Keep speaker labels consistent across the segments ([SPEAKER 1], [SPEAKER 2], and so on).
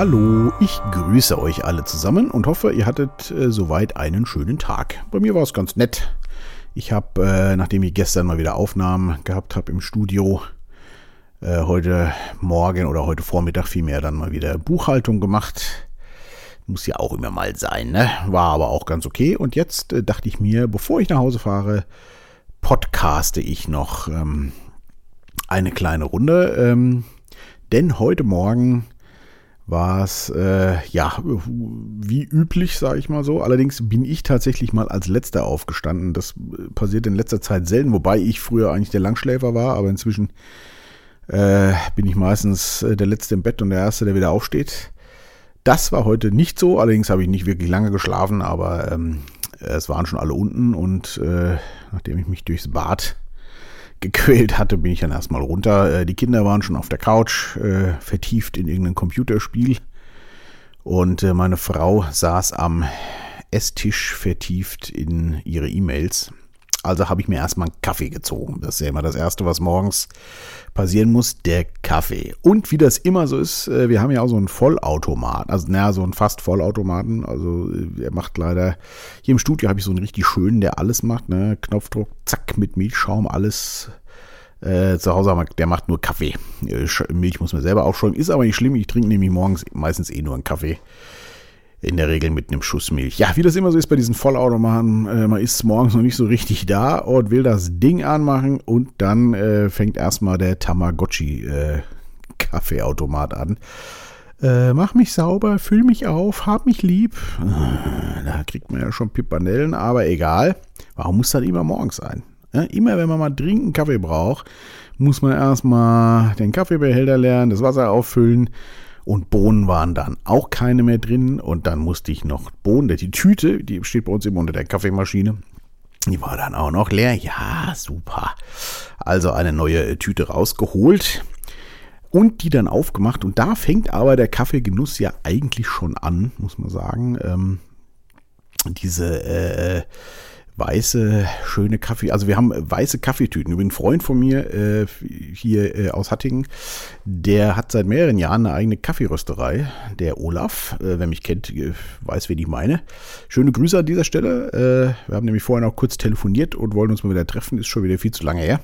[SPEAKER 1] Hallo, ich grüße euch alle zusammen und hoffe, ihr hattet äh, soweit einen schönen Tag. Bei mir war es ganz nett. Ich habe, äh, nachdem ich gestern mal wieder Aufnahmen gehabt habe im Studio, äh, heute Morgen oder heute Vormittag vielmehr dann mal wieder Buchhaltung gemacht. Muss ja auch immer mal sein, ne? War aber auch ganz okay. Und jetzt äh, dachte ich mir, bevor ich nach Hause fahre, podcaste ich noch ähm, eine kleine Runde. Ähm, denn heute Morgen war es äh, ja wie üblich, sage ich mal so. Allerdings bin ich tatsächlich mal als letzter aufgestanden. Das äh, passiert in letzter Zeit selten, wobei ich früher eigentlich der Langschläfer war, aber inzwischen äh, bin ich meistens äh, der letzte im Bett und der erste, der wieder aufsteht. Das war heute nicht so. Allerdings habe ich nicht wirklich lange geschlafen, aber ähm, es waren schon alle unten und äh, nachdem ich mich durchs Bad gequält hatte, bin ich dann erstmal runter. Äh, die Kinder waren schon auf der Couch, äh, vertieft in irgendein Computerspiel. Und äh, meine Frau saß am Esstisch vertieft in ihre E-Mails. Also habe ich mir erstmal einen Kaffee gezogen. Das ist ja immer das Erste, was morgens passieren muss, der Kaffee. Und wie das immer so ist, wir haben ja auch so einen Vollautomat, also naja, so einen fast Vollautomaten. Also er macht leider, hier im Studio habe ich so einen richtig schönen, der alles macht, ne? Knopfdruck, zack, mit Milchschaum, alles äh, zu Hause haben wir, der macht nur Kaffee. Äh, Milch muss man selber aufschäumen. Ist aber nicht schlimm. Ich trinke nämlich morgens meistens eh nur einen Kaffee. In der Regel mit einem Schuss Milch. Ja, wie das immer so ist bei diesen Vollautomaten, äh, man ist morgens noch nicht so richtig da und will das Ding anmachen und dann äh, fängt erstmal der Tamagotchi äh, an. Äh, mach mich sauber, füll mich auf, hab mich lieb. Äh, da kriegt man ja schon Pipanellen, aber egal. Warum muss das immer morgens sein? Ja, immer wenn man mal dringend Kaffee braucht, muss man erstmal den Kaffeebehälter lernen, das Wasser auffüllen. Und Bohnen waren dann auch keine mehr drin. Und dann musste ich noch Bohnen, die Tüte, die steht bei uns immer unter der Kaffeemaschine. Die war dann auch noch leer. Ja, super. Also eine neue Tüte rausgeholt und die dann aufgemacht. Und da fängt aber der Kaffeegenuss ja eigentlich schon an, muss man sagen. Ähm, diese äh, weiße, schöne Kaffee. Also wir haben weiße Kaffeetüten. Übrigens ein Freund von mir äh, hier äh, aus Hattingen, der hat seit mehreren Jahren eine eigene Kaffeerösterei. Der Olaf, äh, wer mich kennt, äh, weiß, wen ich meine. Schöne Grüße an dieser Stelle. Äh, wir haben nämlich vorher noch kurz telefoniert und wollen uns mal wieder treffen. Ist schon wieder viel zu lange her.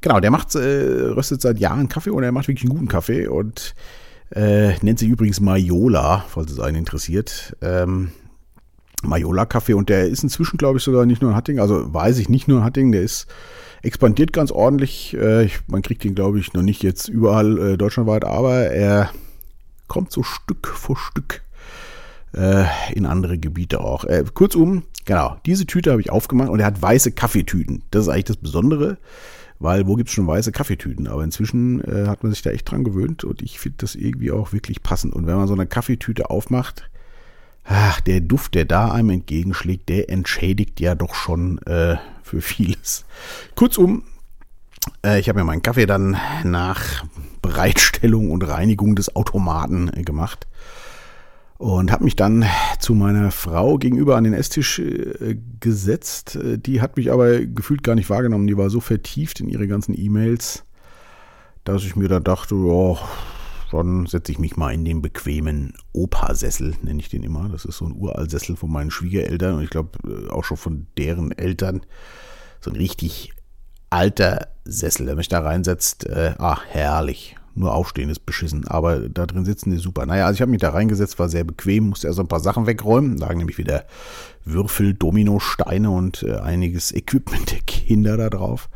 [SPEAKER 1] Genau, der macht, äh, röstet seit Jahren Kaffee und er macht wirklich einen guten Kaffee und nennt sich übrigens Majola, falls es einen interessiert. Ähm, Majola-Kaffee und der ist inzwischen, glaube ich, sogar nicht nur in Hattingen, also weiß ich nicht nur in Hattingen, der ist expandiert ganz ordentlich. Äh, man kriegt ihn, glaube ich, noch nicht jetzt überall äh, deutschlandweit, aber er kommt so Stück für Stück äh, in andere Gebiete auch. Äh, kurzum, genau, diese Tüte habe ich aufgemacht und er hat weiße Kaffeetüten. Das ist eigentlich das Besondere, weil wo gibt es schon weiße Kaffeetüten? Aber inzwischen äh, hat man sich da echt dran gewöhnt und ich finde das irgendwie auch wirklich passend. Und wenn man so eine Kaffeetüte aufmacht, ach, der Duft, der da einem entgegenschlägt, der entschädigt ja doch schon äh, für vieles. Kurzum, äh, ich habe mir meinen Kaffee dann nach Bereitstellung und Reinigung des Automaten äh, gemacht und habe mich dann zu meiner Frau gegenüber an den Esstisch äh, gesetzt. Äh, die hat mich aber gefühlt gar nicht wahrgenommen. Die war so vertieft in ihre ganzen E-Mails, dass ich mir da dachte, oh, dann setze ich mich mal in den bequemen Opa-Sessel, nenne ich den immer. Das ist so ein Uralsessel von meinen Schwiegereltern und ich glaube äh, auch schon von deren Eltern. So ein richtig alter Sessel, der mich da reinsetzt. Äh, ach, herrlich. Nur aufstehen ist beschissen, aber da drin sitzen die super. Naja, also ich habe mich da reingesetzt, war sehr bequem, musste erst ein paar Sachen wegräumen. Da lagen nämlich wieder Würfel, Dominosteine und äh, einiges Equipment der Kinder da drauf.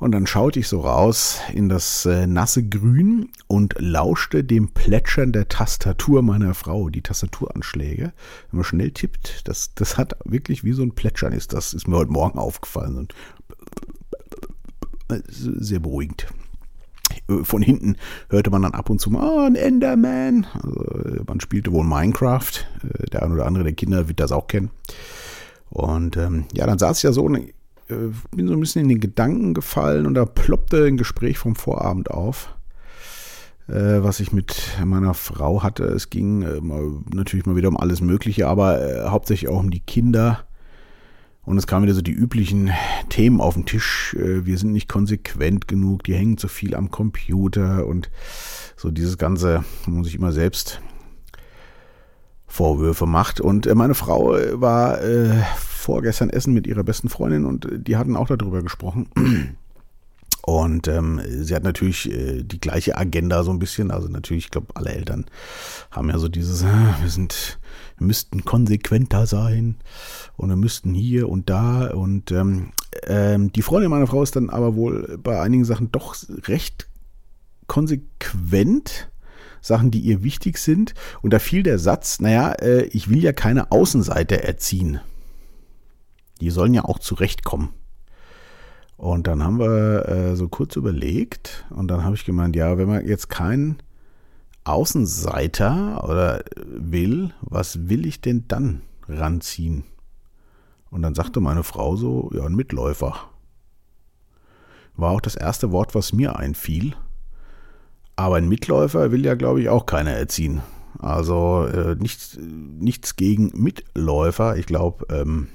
[SPEAKER 1] Und dann schaute ich so raus in das äh, nasse Grün und lauschte dem Plätschern der Tastatur meiner Frau, die Tastaturanschläge. Wenn man schnell tippt, das, das hat wirklich wie so ein Plätschern ist. Das ist mir heute Morgen aufgefallen. Und sehr beruhigend. Von hinten hörte man dann ab und zu mal, oh, ein Enderman. Also, man spielte wohl Minecraft. Äh, der ein oder andere der Kinder wird das auch kennen. Und ähm, ja, dann saß ich ja so bin so ein bisschen in den Gedanken gefallen und da ploppte ein Gespräch vom Vorabend auf, äh, was ich mit meiner Frau hatte. Es ging äh, natürlich mal wieder um alles Mögliche, aber hauptsächlich auch um die Kinder. Und es kamen wieder so die üblichen Themen auf den Tisch. Wir sind nicht konsequent genug, die hängen zu viel am Computer und so dieses Ganze, wo man sich immer selbst Vorwürfe macht. Und äh, meine Frau äh, war äh, vorgestern essen mit ihrer besten Freundin und die hatten auch darüber gesprochen. Und ähm, sie hat natürlich äh, die gleiche Agenda so ein bisschen. Also natürlich, ich glaube, alle Eltern haben ja so dieses, äh, wir sind, wir müssten konsequenter sein und wir müssten hier und da. Und ähm, ähm, die Freundin meiner Frau ist dann aber wohl bei einigen Sachen doch recht konsequent. Sachen, die ihr wichtig sind. Und da fiel der Satz, naja, äh, ich will ja keine Außenseiter erziehen. Die sollen ja auch zurechtkommen. Und dann haben wir äh, so kurz überlegt und dann habe ich gemeint, ja, wenn man jetzt keinen Außenseiter oder will, was will ich denn dann ranziehen? Und dann sagte meine Frau so, ja, ein Mitläufer. War auch das erste Wort, was mir einfiel. Aber ein Mitläufer will ja, glaube ich, auch keiner erziehen. Also äh, nichts, nichts gegen Mitläufer. Ich glaube, ähm,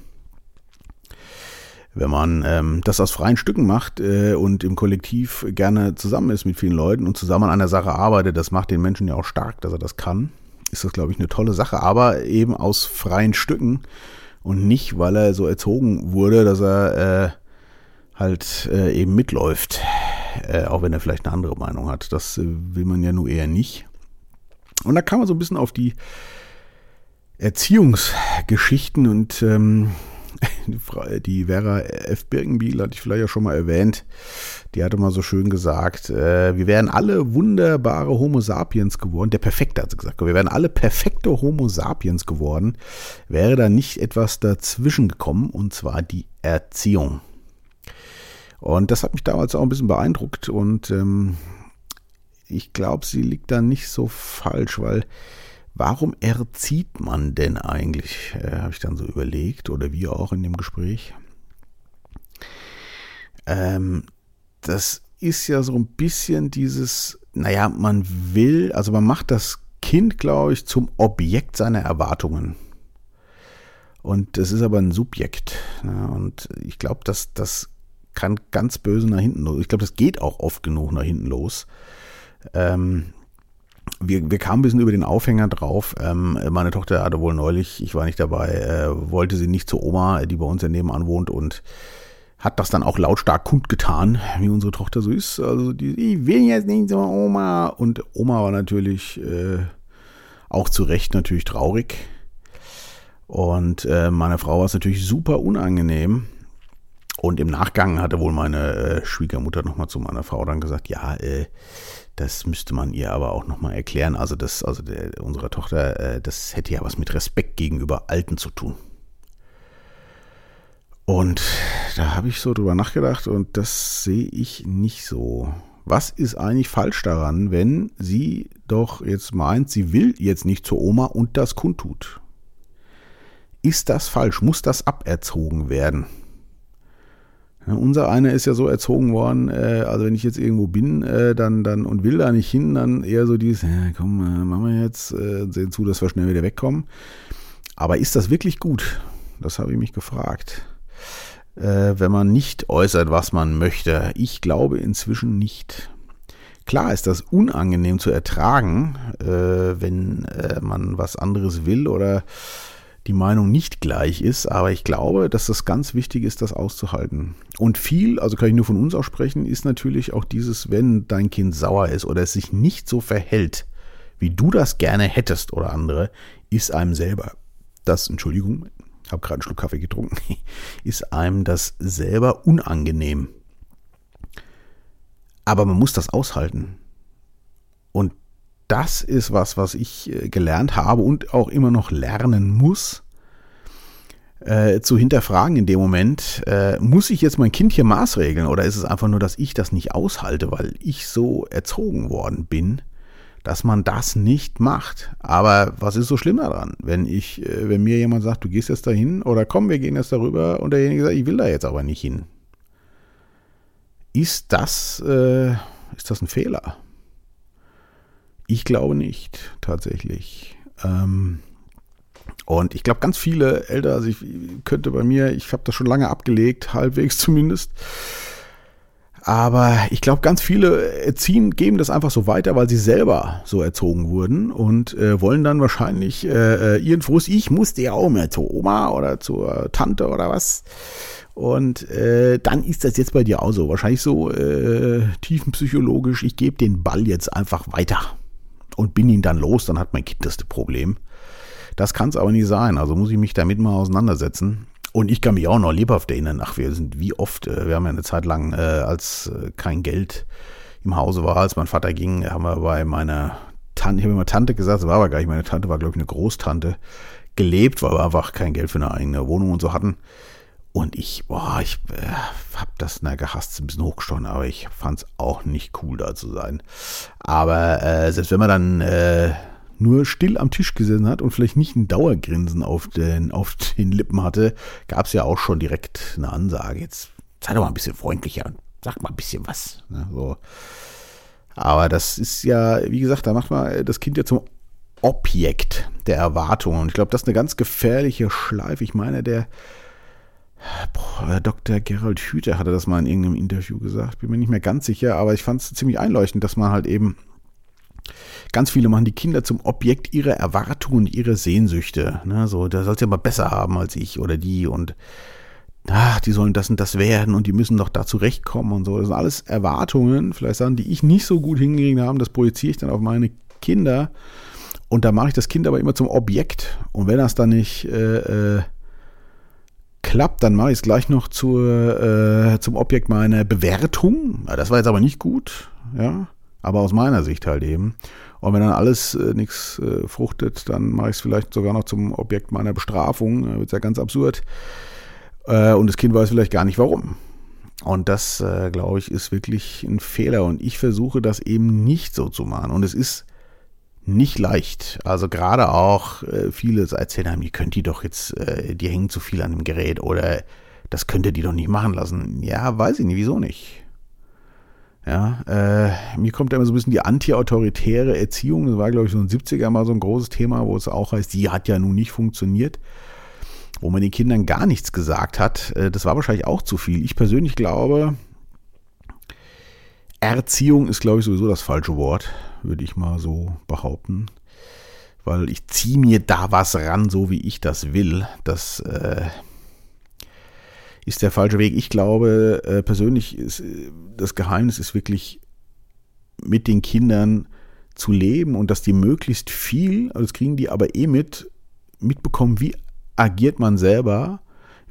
[SPEAKER 1] wenn man ähm, das aus freien Stücken macht äh, und im Kollektiv gerne zusammen ist mit vielen Leuten und zusammen an einer Sache arbeitet, das macht den Menschen ja auch stark, dass er das kann, ist das, glaube ich, eine tolle Sache. Aber eben aus freien Stücken und nicht, weil er so erzogen wurde, dass er äh, halt äh, eben mitläuft, äh, auch wenn er vielleicht eine andere Meinung hat. Das äh, will man ja nur eher nicht. Und da kam man so ein bisschen auf die Erziehungsgeschichten und ähm, die Vera F. Birkenbiel hatte ich vielleicht ja schon mal erwähnt. Die hatte mal so schön gesagt, äh, wir wären alle wunderbare Homo sapiens geworden. Der Perfekte hat sie gesagt, wir wären alle perfekte Homo sapiens geworden, wäre da nicht etwas dazwischen gekommen, und zwar die Erziehung. Und das hat mich damals auch ein bisschen beeindruckt und ähm, ich glaube, sie liegt da nicht so falsch, weil Warum erzieht man denn eigentlich? Äh, Habe ich dann so überlegt oder wir auch in dem Gespräch. Ähm, das ist ja so ein bisschen dieses, naja, man will, also man macht das Kind, glaube ich, zum Objekt seiner Erwartungen. Und das ist aber ein Subjekt. Ne? Und ich glaube, dass das kann ganz böse nach hinten los. Ich glaube, das geht auch oft genug nach hinten los. Ähm, wir, wir kamen ein bisschen über den Aufhänger drauf. Ähm, meine Tochter hatte wohl neulich, ich war nicht dabei, äh, wollte sie nicht zur Oma, die bei uns ja nebenan wohnt und hat das dann auch lautstark kundgetan, wie unsere Tochter so ist. Also die, ich will jetzt nicht zur Oma. Und Oma war natürlich äh, auch zu Recht natürlich traurig. Und äh, meine Frau war es natürlich super unangenehm. Und im Nachgang hatte wohl meine äh, Schwiegermutter nochmal zu meiner Frau dann gesagt, ja, äh, das müsste man ihr aber auch nochmal erklären. Also das, also der, unserer Tochter, äh, das hätte ja was mit Respekt gegenüber Alten zu tun. Und da habe ich so drüber nachgedacht und das sehe ich nicht so. Was ist eigentlich falsch daran, wenn sie doch jetzt meint, sie will jetzt nicht zur Oma und das kundtut? Ist das falsch? Muss das aberzogen werden? Ja, unser einer ist ja so erzogen worden, äh, also wenn ich jetzt irgendwo bin, äh, dann, dann und will da nicht hin, dann eher so dieses, ja, komm, äh, machen wir jetzt, äh, sehen zu, dass wir schnell wieder wegkommen. Aber ist das wirklich gut? Das habe ich mich gefragt. Äh, wenn man nicht äußert, was man möchte. Ich glaube inzwischen nicht. Klar ist das unangenehm zu ertragen, äh, wenn man was anderes will oder die Meinung nicht gleich ist, aber ich glaube, dass das ganz wichtig ist, das auszuhalten. Und viel, also kann ich nur von uns aussprechen, ist natürlich auch dieses, wenn dein Kind sauer ist oder es sich nicht so verhält, wie du das gerne hättest oder andere, ist einem selber das, Entschuldigung, habe gerade einen Schluck Kaffee getrunken, ist einem das selber unangenehm. Aber man muss das aushalten. Das ist was, was ich äh, gelernt habe und auch immer noch lernen muss, äh, zu hinterfragen in dem Moment, äh, muss ich jetzt mein Kind hier maßregeln oder ist es einfach nur, dass ich das nicht aushalte, weil ich so erzogen worden bin, dass man das nicht macht. Aber was ist so schlimm daran, wenn ich, äh, wenn mir jemand sagt, du gehst jetzt dahin oder komm, wir gehen jetzt darüber und derjenige sagt, ich will da jetzt aber nicht hin. Ist das, äh, ist das ein Fehler? Ich glaube nicht, tatsächlich. Ähm, und ich glaube, ganz viele Eltern, also ich könnte bei mir, ich habe das schon lange abgelegt, halbwegs zumindest, Aber ich glaube, ganz viele erziehen, geben das einfach so weiter, weil sie selber so erzogen wurden und äh, wollen dann wahrscheinlich äh, äh ihren Frust, ich musste ja auch mehr zur Oma oder zur Tante oder was. Und äh, dann ist das jetzt bei dir auch so. Wahrscheinlich so äh, tiefenpsychologisch, ich gebe den Ball jetzt einfach weiter und bin ihn dann los, dann hat mein Kind das Problem. Das kann es aber nicht sein. Also muss ich mich damit mal auseinandersetzen. Und ich kann mich auch noch lebhaft erinnern, ach, wir sind wie oft, äh, wir haben ja eine Zeit lang, äh, als äh, kein Geld im Hause war, als mein Vater ging, haben wir bei meiner Tante, ich habe immer Tante gesagt, das war aber gar nicht meine Tante, war glaube ich eine Großtante, gelebt, weil wir einfach kein Geld für eine eigene Wohnung und so hatten. Und ich, boah, ich äh, hab das na gehasst, ein bisschen hochgestochen, aber ich fand's auch nicht cool da zu sein. Aber äh, selbst wenn man dann äh, nur still am Tisch gesessen hat und vielleicht nicht ein Dauergrinsen auf den, auf den Lippen hatte, gab es ja auch schon direkt eine Ansage. Jetzt sei doch mal ein bisschen freundlicher und sag mal ein bisschen was. Ne, so. Aber das ist ja, wie gesagt, da macht man das Kind ja zum Objekt der Erwartungen. Und ich glaube, das ist eine ganz gefährliche Schleife. Ich meine, der Dr. Gerald Hüther hatte das mal in irgendeinem Interview gesagt. Bin mir nicht mehr ganz sicher, aber ich fand es ziemlich einleuchtend, dass man halt eben Ganz viele machen die Kinder zum Objekt ihrer Erwartungen, ihrer Sehnsüchte. Ne, so, der soll es ja mal besser haben als ich oder die und ach, die sollen das und das werden und die müssen doch da zurechtkommen und so. Das sind alles Erwartungen, vielleicht Sachen, die ich nicht so gut hingekriegt habe, das projiziere ich dann auf meine Kinder. Und da mache ich das Kind aber immer zum Objekt. Und wenn das dann nicht äh, äh, klappt, dann mache ich es gleich noch zur, äh, zum Objekt meiner Bewertung. Das war jetzt aber nicht gut, ja aber aus meiner Sicht halt eben. Und wenn dann alles äh, nichts äh, fruchtet, dann mache ich es vielleicht sogar noch zum Objekt meiner Bestrafung. Da wird ja ganz absurd. Äh, und das Kind weiß vielleicht gar nicht warum. Und das, äh, glaube ich, ist wirklich ein Fehler. Und ich versuche das eben nicht so zu machen. Und es ist nicht leicht. Also gerade auch äh, viele erzählen haben, die könnt die doch jetzt, äh, die hängen zu viel an dem Gerät oder das könnt ihr die doch nicht machen lassen. Ja, weiß ich nicht, wieso nicht? Ja, äh, mir kommt da immer so ein bisschen die anti-autoritäre Erziehung. Das war, glaube ich, so ein 70er mal so ein großes Thema, wo es auch heißt, die hat ja nun nicht funktioniert. Wo man den Kindern gar nichts gesagt hat. Äh, das war wahrscheinlich auch zu viel. Ich persönlich glaube, Erziehung ist, glaube ich, sowieso das falsche Wort, würde ich mal so behaupten. Weil ich ziehe mir da was ran, so wie ich das will. Das, äh, ist der falsche Weg. Ich glaube äh, persönlich, ist, äh, das Geheimnis ist wirklich mit den Kindern zu leben und dass die möglichst viel, also das kriegen die aber eh mit, mitbekommen, wie agiert man selber,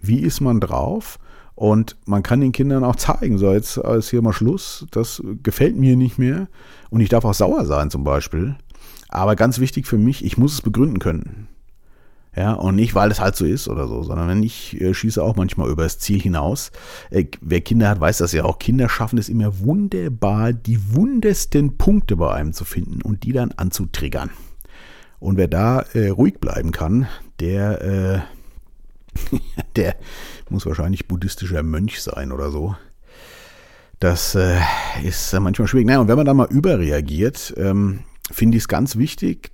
[SPEAKER 1] wie ist man drauf und man kann den Kindern auch zeigen, so jetzt ist hier mal Schluss, das gefällt mir nicht mehr und ich darf auch sauer sein zum Beispiel. Aber ganz wichtig für mich, ich muss es begründen können. Ja, und nicht, weil es halt so ist oder so, sondern wenn ich äh, schieße auch manchmal über das Ziel hinaus. Äh, wer Kinder hat, weiß das ja auch. Kinder schaffen es immer wunderbar, die wundesten Punkte bei einem zu finden und die dann anzutriggern. Und wer da äh, ruhig bleiben kann, der, äh, der muss wahrscheinlich buddhistischer Mönch sein oder so. Das äh, ist manchmal schwierig. Naja, und wenn man da mal überreagiert, ähm, finde ich es ganz wichtig,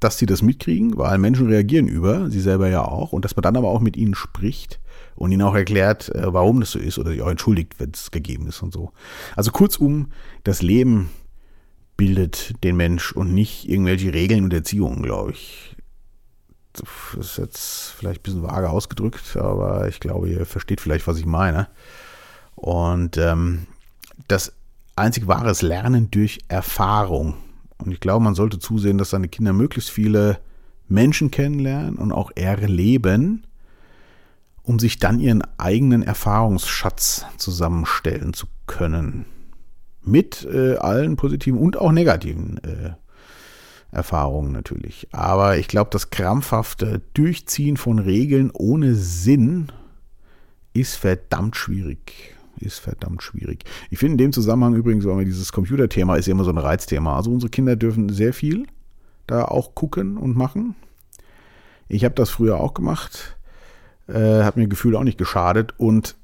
[SPEAKER 1] dass sie das mitkriegen, weil Menschen reagieren über, sie selber ja auch, und dass man dann aber auch mit ihnen spricht und ihnen auch erklärt, äh, warum das so ist oder sich auch entschuldigt, wenn es gegeben ist und so. Also kurzum, das Leben bildet den Mensch und nicht irgendwelche Regeln und Erziehungen, glaube ich. Das ist jetzt vielleicht ein bisschen vage ausgedrückt, aber ich glaube, ihr versteht vielleicht, was ich meine. Und ähm, das einzig wahre ist Lernen durch Erfahrung. Und ich glaube, man sollte zusehen, dass seine Kinder möglichst viele Menschen kennenlernen und auch erleben, um sich dann ihren eigenen Erfahrungsschatz zusammenstellen zu können. Mit äh, allen positiven und auch negativen äh, Erfahrungen natürlich. Aber ich glaube, das krampfhafte Durchziehen von Regeln ohne Sinn ist verdammt schwierig ist verdammt schwierig. Ich finde in dem Zusammenhang übrigens, weil dieses Computerthema ist ja immer so ein Reizthema. Also unsere Kinder dürfen sehr viel da auch gucken und machen. Ich habe das früher auch gemacht. Äh, hat mir Gefühl auch nicht geschadet. Und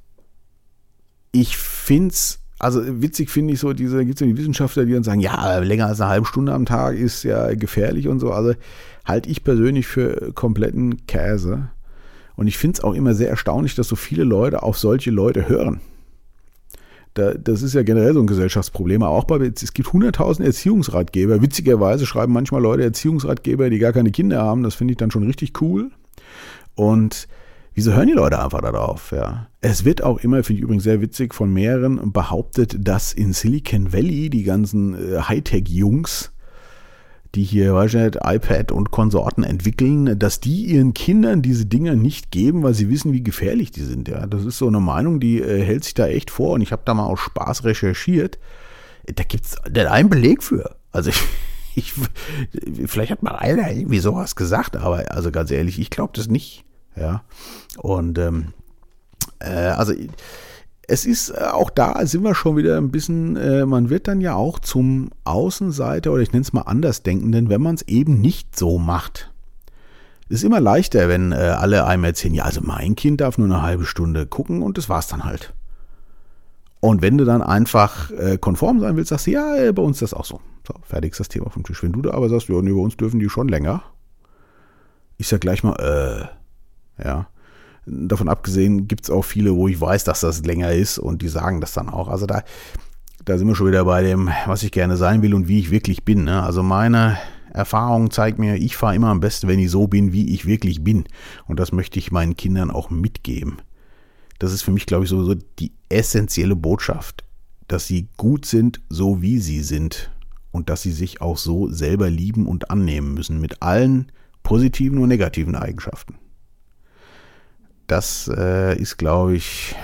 [SPEAKER 1] ich finde es, also witzig finde ich so, diese, gibt es ja die Wissenschaftler, die dann sagen, ja, länger als eine halbe Stunde am Tag ist ja gefährlich und so. Also halte ich persönlich für kompletten Käse. Und ich finde es auch immer sehr erstaunlich, dass so viele Leute auf solche Leute hören. Da, das ist ja generell so ein Gesellschaftsproblem. auch bei, es gibt 100.000 Erziehungsratgeber. Witzigerweise schreiben manchmal Leute Erziehungsratgeber, die gar keine Kinder haben. Das finde ich dann schon richtig cool. Und wieso hören die Leute einfach darauf? Ja. Es wird auch immer, finde ich übrigens sehr witzig, von mehreren behauptet, dass in Silicon Valley die ganzen äh, Hightech-Jungs die hier, weiß iPad und Konsorten entwickeln, dass die ihren Kindern diese Dinger nicht geben, weil sie wissen, wie gefährlich die sind. Ja, das ist so eine Meinung, die äh, hält sich da echt vor und ich habe da mal aus Spaß recherchiert. Da gibt es einen Beleg für. Also ich, ich, vielleicht hat mal einer irgendwie sowas gesagt, aber also ganz ehrlich, ich glaube das nicht. Ja, und ähm, äh, also es ist äh, auch da, sind wir schon wieder ein bisschen, äh, man wird dann ja auch zum Außenseiter oder ich nenne es mal Andersdenkenden, wenn man es eben nicht so macht. Es ist immer leichter, wenn äh, alle einem erzählen, ja, also mein Kind darf nur eine halbe Stunde gucken und das war's dann halt. Und wenn du dann einfach äh, konform sein willst, sagst du, ja, äh, bei uns ist das auch so. So, fertig ist das Thema vom Tisch. Wenn du da aber sagst, ja, nee, bei uns dürfen die schon länger, ich sag gleich mal, äh, ja. Davon abgesehen gibt es auch viele, wo ich weiß, dass das länger ist und die sagen das dann auch. Also da, da sind wir schon wieder bei dem, was ich gerne sein will und wie ich wirklich bin. Ne? Also meine Erfahrung zeigt mir, ich fahre immer am besten, wenn ich so bin, wie ich wirklich bin. Und das möchte ich meinen Kindern auch mitgeben. Das ist für mich, glaube ich, so, so die essentielle Botschaft, dass sie gut sind, so wie sie sind. Und dass sie sich auch so selber lieben und annehmen müssen, mit allen positiven und negativen Eigenschaften. Das äh, ist, glaube ich,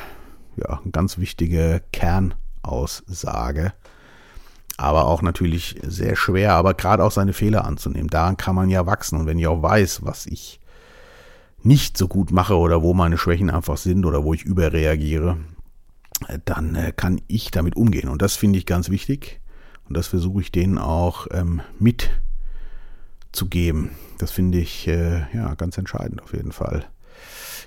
[SPEAKER 1] ja, eine ganz wichtige Kernaussage. Aber auch natürlich sehr schwer, aber gerade auch seine Fehler anzunehmen. Daran kann man ja wachsen. Und wenn ich auch weiß, was ich nicht so gut mache oder wo meine Schwächen einfach sind oder wo ich überreagiere, dann äh, kann ich damit umgehen. Und das finde ich ganz wichtig. Und das versuche ich denen auch ähm, mitzugeben. Das finde ich äh, ja ganz entscheidend auf jeden Fall.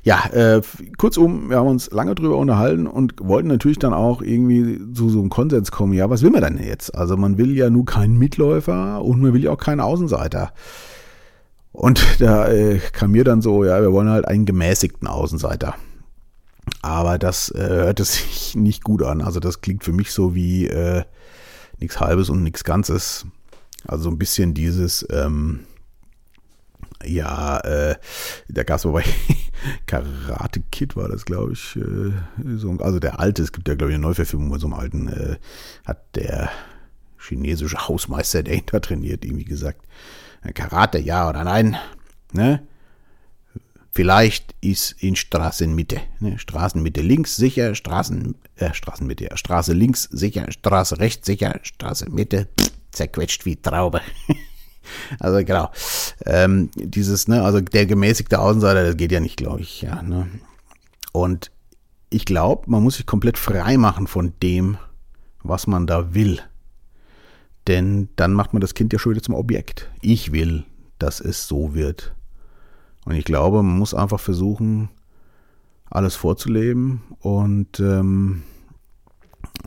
[SPEAKER 1] Ja, äh, kurzum, wir haben uns lange drüber unterhalten und wollten natürlich dann auch irgendwie zu so einem Konsens kommen. Ja, was will man denn jetzt? Also man will ja nur keinen Mitläufer und man will ja auch keinen Außenseiter. Und da äh, kam mir dann so, ja, wir wollen halt einen gemäßigten Außenseiter. Aber das äh, hörte sich nicht gut an. Also das klingt für mich so wie äh, nichts Halbes und nichts Ganzes. Also so ein bisschen dieses, ähm, ja, äh, da gab es aber bei Karate Kid war das, glaube ich. Äh, so, also der alte, es gibt ja, glaube ich, eine Neuverfilmung bei so einem alten, äh, hat der chinesische Hausmeister, der ihn da trainiert, irgendwie gesagt. Karate, ja oder nein? Ne? Vielleicht ist in Straßenmitte. Ne? Straßenmitte links sicher, Straßen, äh, Straßenmitte, ja, Straße links sicher, Straße rechts sicher, Straße Mitte pff, zerquetscht wie Traube. Also genau. Ähm, dieses, ne, also der gemäßigte Außenseiter, das geht ja nicht, glaube ich, ja. Ne? Und ich glaube, man muss sich komplett frei machen von dem, was man da will. Denn dann macht man das Kind ja schon wieder zum Objekt. Ich will, dass es so wird. Und ich glaube, man muss einfach versuchen, alles vorzuleben und ähm,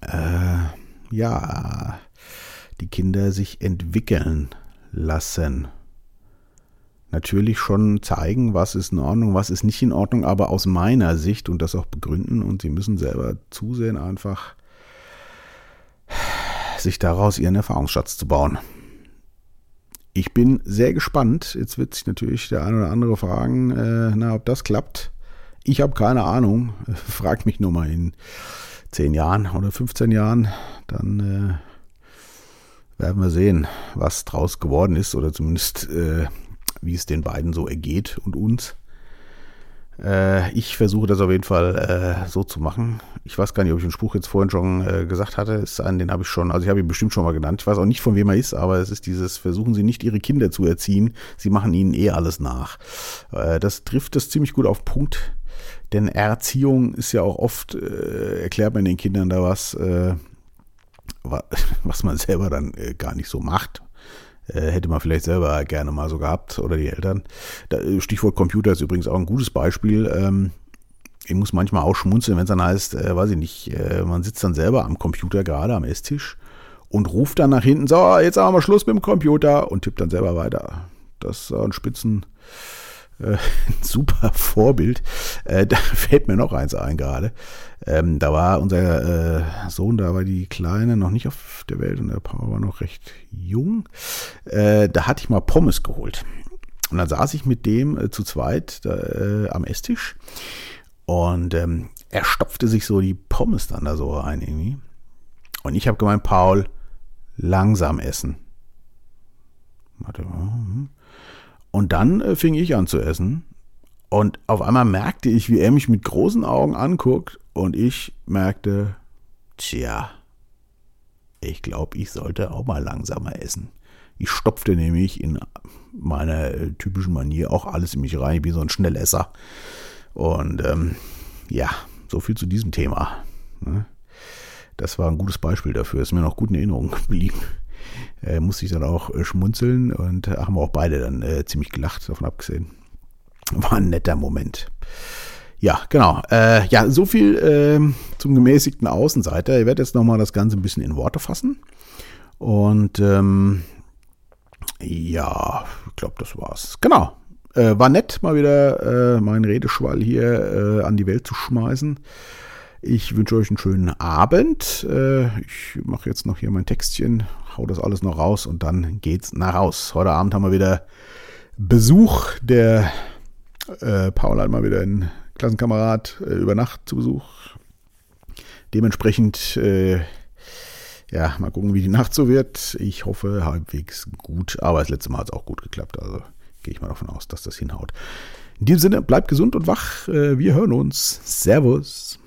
[SPEAKER 1] äh, ja, die Kinder sich entwickeln lassen. Natürlich schon zeigen, was ist in Ordnung, was ist nicht in Ordnung, aber aus meiner Sicht und das auch begründen und sie müssen selber zusehen, einfach sich daraus ihren Erfahrungsschatz zu bauen. Ich bin sehr gespannt. Jetzt wird sich natürlich der eine oder andere fragen, äh, na, ob das klappt. Ich habe keine Ahnung. Frag mich nur mal in 10 Jahren oder 15 Jahren. Dann äh, werden wir sehen, was draus geworden ist oder zumindest äh, wie es den beiden so ergeht und uns. Äh, ich versuche das auf jeden Fall äh, so zu machen. Ich weiß gar nicht, ob ich den Spruch jetzt vorhin schon äh, gesagt hatte. Ist ein, den habe ich schon, also ich habe ihn bestimmt schon mal genannt. Ich weiß auch nicht, von wem er ist, aber es ist dieses, versuchen Sie nicht Ihre Kinder zu erziehen, Sie machen ihnen eh alles nach. Äh, das trifft das ziemlich gut auf Punkt. Denn Erziehung ist ja auch oft, äh, erklärt man den Kindern da was, was man selber dann äh, gar nicht so macht. Äh, hätte man vielleicht selber gerne mal so gehabt oder die Eltern. Äh, Stichwort Computer ist übrigens auch ein gutes Beispiel. Ähm, ich muss manchmal auch schmunzeln, wenn es dann heißt, weiß ich nicht, man sitzt dann selber am Computer gerade am Esstisch und ruft dann nach hinten, so, jetzt haben wir Schluss mit dem Computer und tippt dann selber weiter. Das ist ein Spitzen, Äh, super Vorbild. Äh, da fällt mir noch eins ein gerade. Ähm, da war unser äh, Sohn, da war die Kleine noch nicht auf der Welt und der Paul war noch recht jung. Äh, da hatte ich mal Pommes geholt. Und dann saß ich mit dem äh, zu zweit da, am Esstisch und ähm, er stopfte sich so die Pommes dann da so ein irgendwie. Und ich habe gemeint, Paul, langsam essen. Hm. Und dann äh, fing ich an zu essen. Und auf einmal merkte ich, wie er mich mit großen Augen anguckt. Und ich merkte, tja, ich glaube, ich sollte auch mal langsamer essen. Ich stopfte nämlich in meiner äh, typischen Manier auch alles in mich rein, wie so ein Schnellesser. Und ähm, ja, so viel zu diesem Thema. Ne? Das war ein gutes Beispiel dafür, ist mir noch gut in Erinnerung geblieben. Äh, musste ich dann auch äh, schmunzeln und äh, haben auch beide dann äh, ziemlich gelacht, davon abgesehen. War ein netter Moment. Ja, genau. Äh, ja, so viel äh, zum gemäßigten Außenseiter. Ich werde jetzt nochmal das Ganze ein bisschen in Worte fassen. Und ähm, ja, ich glaube, das war's. Genau. Äh, war nett, mal wieder äh, meinen Redeschwall hier an die Welt zu schmeißen. Ich wünsche euch einen schönen Abend. Äh, ich mache jetzt noch hier mein Textchen, hau das alles noch raus und dann geht's nach Haus. Heute Abend haben wir wieder Besuch. Der äh, Paul hat mal wieder einen Klassenkamerad äh, über Nacht zu Besuch. Dementsprechend, äh, ja, mal gucken, wie die Nacht so wird. Ich hoffe halbwegs gut, aber das letzte Mal hat es auch gut geklappt. Also gehe ich mal davon aus, dass das hinhaut. In diesem Sinne, bleibt gesund und wach. Äh, wir hören uns. Servus.